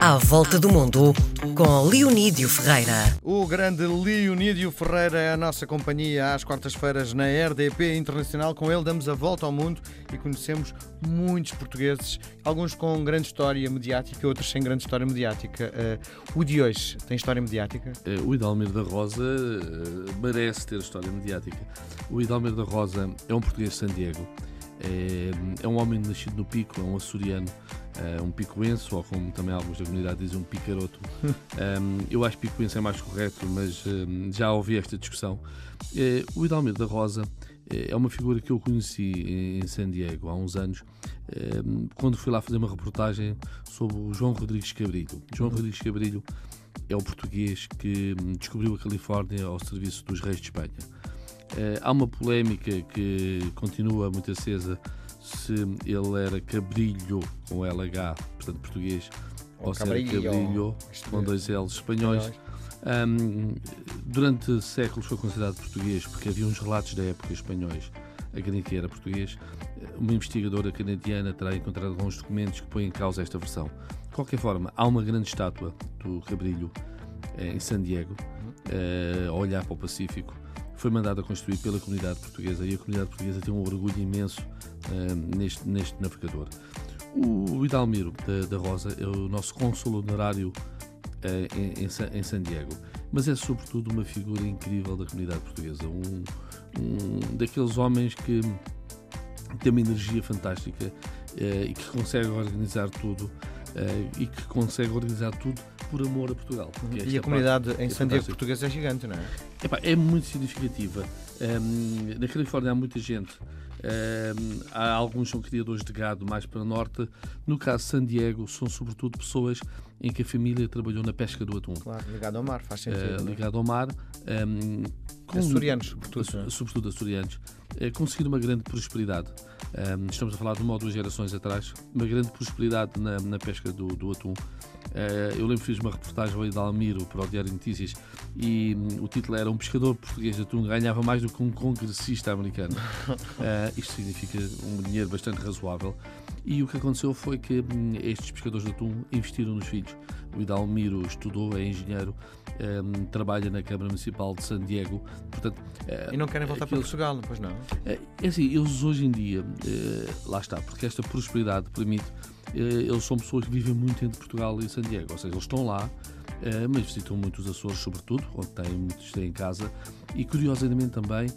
À Volta do Mundo, com Leonídio Ferreira. O grande Leonídio Ferreira é a nossa companhia às quartas-feiras na RDP Internacional. Com ele damos a volta ao mundo e conhecemos muitos portugueses, alguns com grande história mediática, outros sem grande história mediática. Uh, o de hoje tem história mediática? Uh, o Hidalmir da Rosa uh, merece ter história mediática. O Hidalmir da Rosa é um português de San Diego. É, é um homem nascido no Pico, é um açoriano uh, um picoense, ou como também alguns da comunidade dizem, um picaroto. um, eu acho que picoense é mais correto, mas um, já ouvi esta discussão. Uh, o Hidalmir da Rosa é uma figura que eu conheci em San Diego há uns anos, quando fui lá fazer uma reportagem sobre o João Rodrigues Cabrilho. João Rodrigues Cabrilho é o português que descobriu a Califórnia ao serviço dos reis de Espanha. Há uma polémica que continua muito acesa se ele era Cabrilho com LH, portanto português, ou, ou se era Cabrilho com dois L's espanhóis. Um, durante séculos foi considerado português porque havia uns relatos da época espanhóis a quem que era português. Uma investigadora canadiana terá encontrado alguns documentos que põem em causa esta versão. De qualquer forma, há uma grande estátua do Cabrilho eh, em San Diego, eh, a olhar para o Pacífico foi mandada construir pela comunidade portuguesa e a comunidade portuguesa tem um orgulho imenso uh, neste, neste navegador. O, o Hidalmiro da, da, Rosa é o nosso cônsul honorário uh, em, em, em, San Diego, mas é sobretudo uma figura incrível da comunidade portuguesa, um, um daqueles homens que tem uma energia fantástica uh, e que consegue organizar tudo e que consegue organizar tudo por amor a Portugal. É e a comunidade em San Diego portuguesa é gigante, não é? Epá, é muito significativa. Um, na Califórnia há muita gente. Um, há alguns são criadores de gado mais para o norte. No caso de San Diego, são sobretudo pessoas em que a família trabalhou na pesca do atum. Claro, ligado ao mar, faz sentido. Uh, ligado ao mar. Um, com, açorianos, sobretudo. Sobretudo açorianos. Uh, conseguir uma grande prosperidade. Um, estamos a falar de uma ou duas gerações atrás. Uma grande prosperidade na, na pesca do, do atum. Uh, eu lembro que fiz uma reportagem ao Idalmiro para o Diário de Notícias e um, o título era Um pescador português de atum ganhava mais do que um congressista americano. Uh, isto significa um dinheiro bastante razoável. E o que aconteceu foi que um, estes pescadores de atum investiram nos filhos. O Idalmiro estudou, é engenheiro, um, trabalha na Câmara Municipal de San Diego. Portanto, uh, e não querem voltar para Portugal, pois não? É assim, eles hoje em dia, lá está, porque esta prosperidade permite eh, eles são pessoas que vivem muito entre Portugal e San Diego, ou seja, eles estão lá, eh, mas visitam muito os Açores, sobretudo, onde têm muitos em casa, e curiosamente também,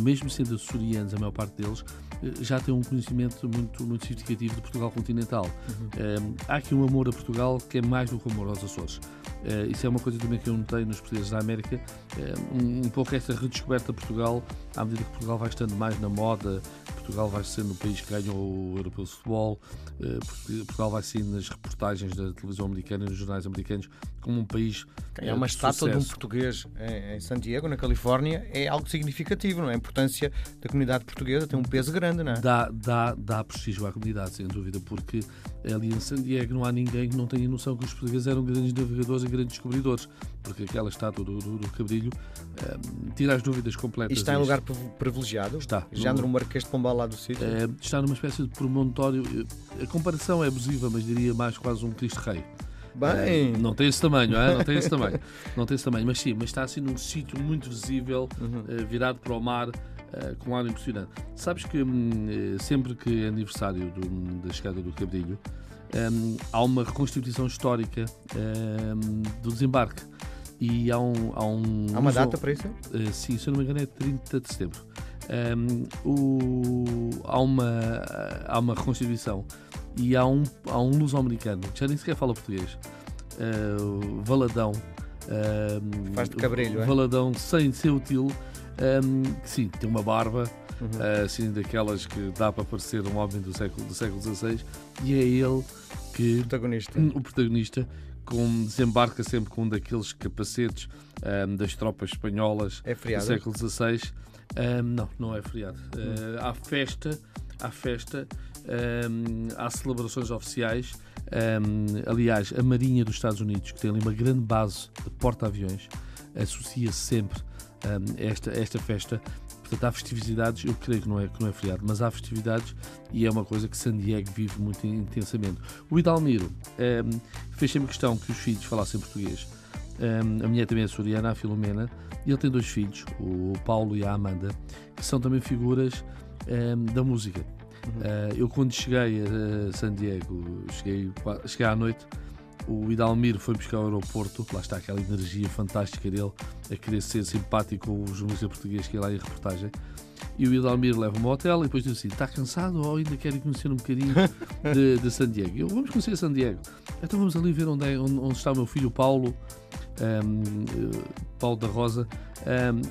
mesmo sendo açorianos, a maior parte deles, eh, já têm um conhecimento muito, muito significativo de Portugal continental. Uhum. há aqui um amor a Portugal que é mais do que o amor aos Açores. isso é uma coisa também que eu notei nos portugueses da América, um, um pouco esta redescoberta de Portugal, à medida que Portugal vai estando mais na moda, Portugal vai sendo o país que ganha o Europeu de Futebol, Portugal vai ser nas reportagens da televisão americana e nos jornais americanos como um país. É uma estátua sucesso. de um português em San Diego, na Califórnia, é algo significativo, não é? A importância da comunidade portuguesa tem um peso grande, não é? Dá, dá, dá prestígio à comunidade, sem dúvida, porque ali em San Diego não há ninguém que não tenha noção que os portugueses eram grandes navegadores e grandes descobridores, porque aquela estátua do, do, do Cabrilho um, tira as dúvidas completas. E está em lugar privilegiado? Está. Já no Marquês de Pombal lá do sítio? É, está numa espécie de promontório. A comparação é abusiva, mas diria mais quase um Cristo Rei. Bem. Uh, não tem esse tamanho, é? não tem esse tamanho. Não tem esse tamanho, mas sim, mas está assim num sítio muito visível, uhum. uh, virado para o mar, com um ar impressionante. Sabes que um, sempre que é aniversário do, da chegada do Cabrilho, um, há uma reconstituição histórica um, do desembarque. E há um. Há, um, há uma data para isso? sim, se eu não me engano, é 30 de setembro. O, há, uma, há uma reconstituição e há um, há um luso-americano que já nem sequer fala português, uh, Valadão. Faz de cabrilho, é? Valadão sem ser útil, um, que sim, tem uma barba, uhum. uh, assim, daquelas que dá para parecer um homem do século, do século XVI, e é ele que. O protagonista. O protagonista com, desembarca sempre com um daqueles capacetes um, das tropas espanholas é do século XVI. Um, não, não é feriado. Uh, há festa, há festa um, há celebrações oficiais. Um, aliás, a Marinha dos Estados Unidos, que tem ali uma grande base de porta-aviões, associa -se sempre esta, esta festa portanto, há festividades, eu creio que não, é, que não é feriado, mas há festividades e é uma coisa que San Diego vive muito intensamente. O Idalmiro ehm, fez sempre questão que os filhos falassem português. A mulher também é soriana, a Filomena, e ele tem dois filhos, o Paulo e a Amanda, que são também figuras um, ehm, da música. Uhum. Uh, eu, quando cheguei a San Diego, cheguei, cheguei à noite, o Idalmiro foi buscar ao aeroporto, lá está aquela energia fantástica dele, a querer ser simpático com o jornalista português que ia lá em reportagem. E o Idalmiro leva-me ao hotel e depois diz assim: está cansado ou ainda quer conhecer um bocadinho de, de San Diego? Eu, vamos conhecer San Diego. Então vamos ali ver onde, é, onde, onde está o meu filho Paulo, Paulo da Rosa,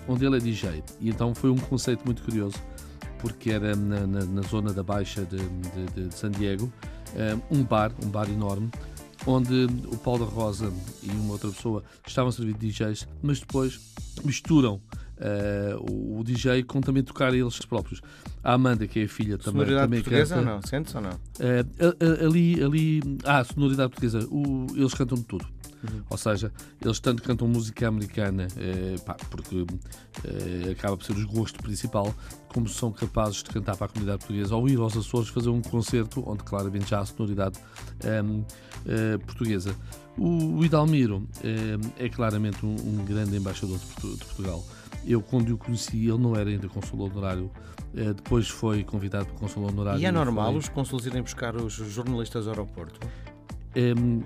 onde ele é DJ. E então foi um conceito muito curioso, porque era na, na, na zona da Baixa de, de, de San Diego, um bar, um bar enorme, onde o Paulo da Rosa e uma outra pessoa estavam a servir de DJs, mas depois misturam uh, o DJ com também tocar eles próprios. A Amanda, que é a filha também. Sonoridade também portuguesa canta. ou não? Sentes ou não? Uh, ali, ali. Ah, sonoridade portuguesa. O, eles cantam de tudo. Uhum. Ou seja, eles tanto cantam música americana, eh, pá, porque eh, acaba por ser o gosto principal, como são capazes de cantar para a comunidade portuguesa ou ir aos Açores fazer um concerto onde claramente já há sonoridade ehm, eh, portuguesa. O, o Idalmiro é claramente um, um grande embaixador de, de, Portugal. Eu, quando o conheci, ele não era ainda consul honorário, depois foi convidado para consul honorário. E é normal foi... os consuls irem buscar os jornalistas ao aeroporto? Um, ehm,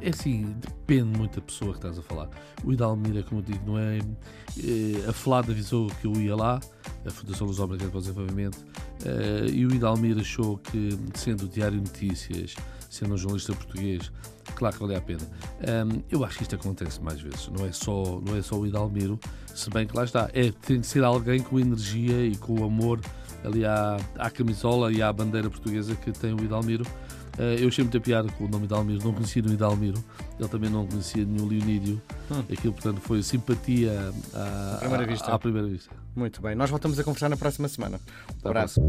é assim, depende muito da pessoa que estás a falar. O Idalmira, como eu digo, não é. é a Flada avisou que eu ia lá, a Fundação Luz Obrigada para o Desenvolvimento, uh, e o Idalmir achou que, sendo o Diário Notícias, sendo um jornalista português, claro que valia a pena. Eu acho que isto acontece mais vezes, não é só, não é só o Idalmiro, se bem que lá está, é, tem de ser alguém com energia e com amor ali à, à camisola e à bandeira portuguesa que tem o Idalmiro Uh, eu achei muita piada com o nome de Almiro, não conhecia o Idalmiro, ele também não conhecia nenhum Leonídio. Hum. Aquilo, portanto, foi simpatia à, à, primeira vista. à primeira vista. Muito bem, nós voltamos a conversar na próxima semana. Um abraço.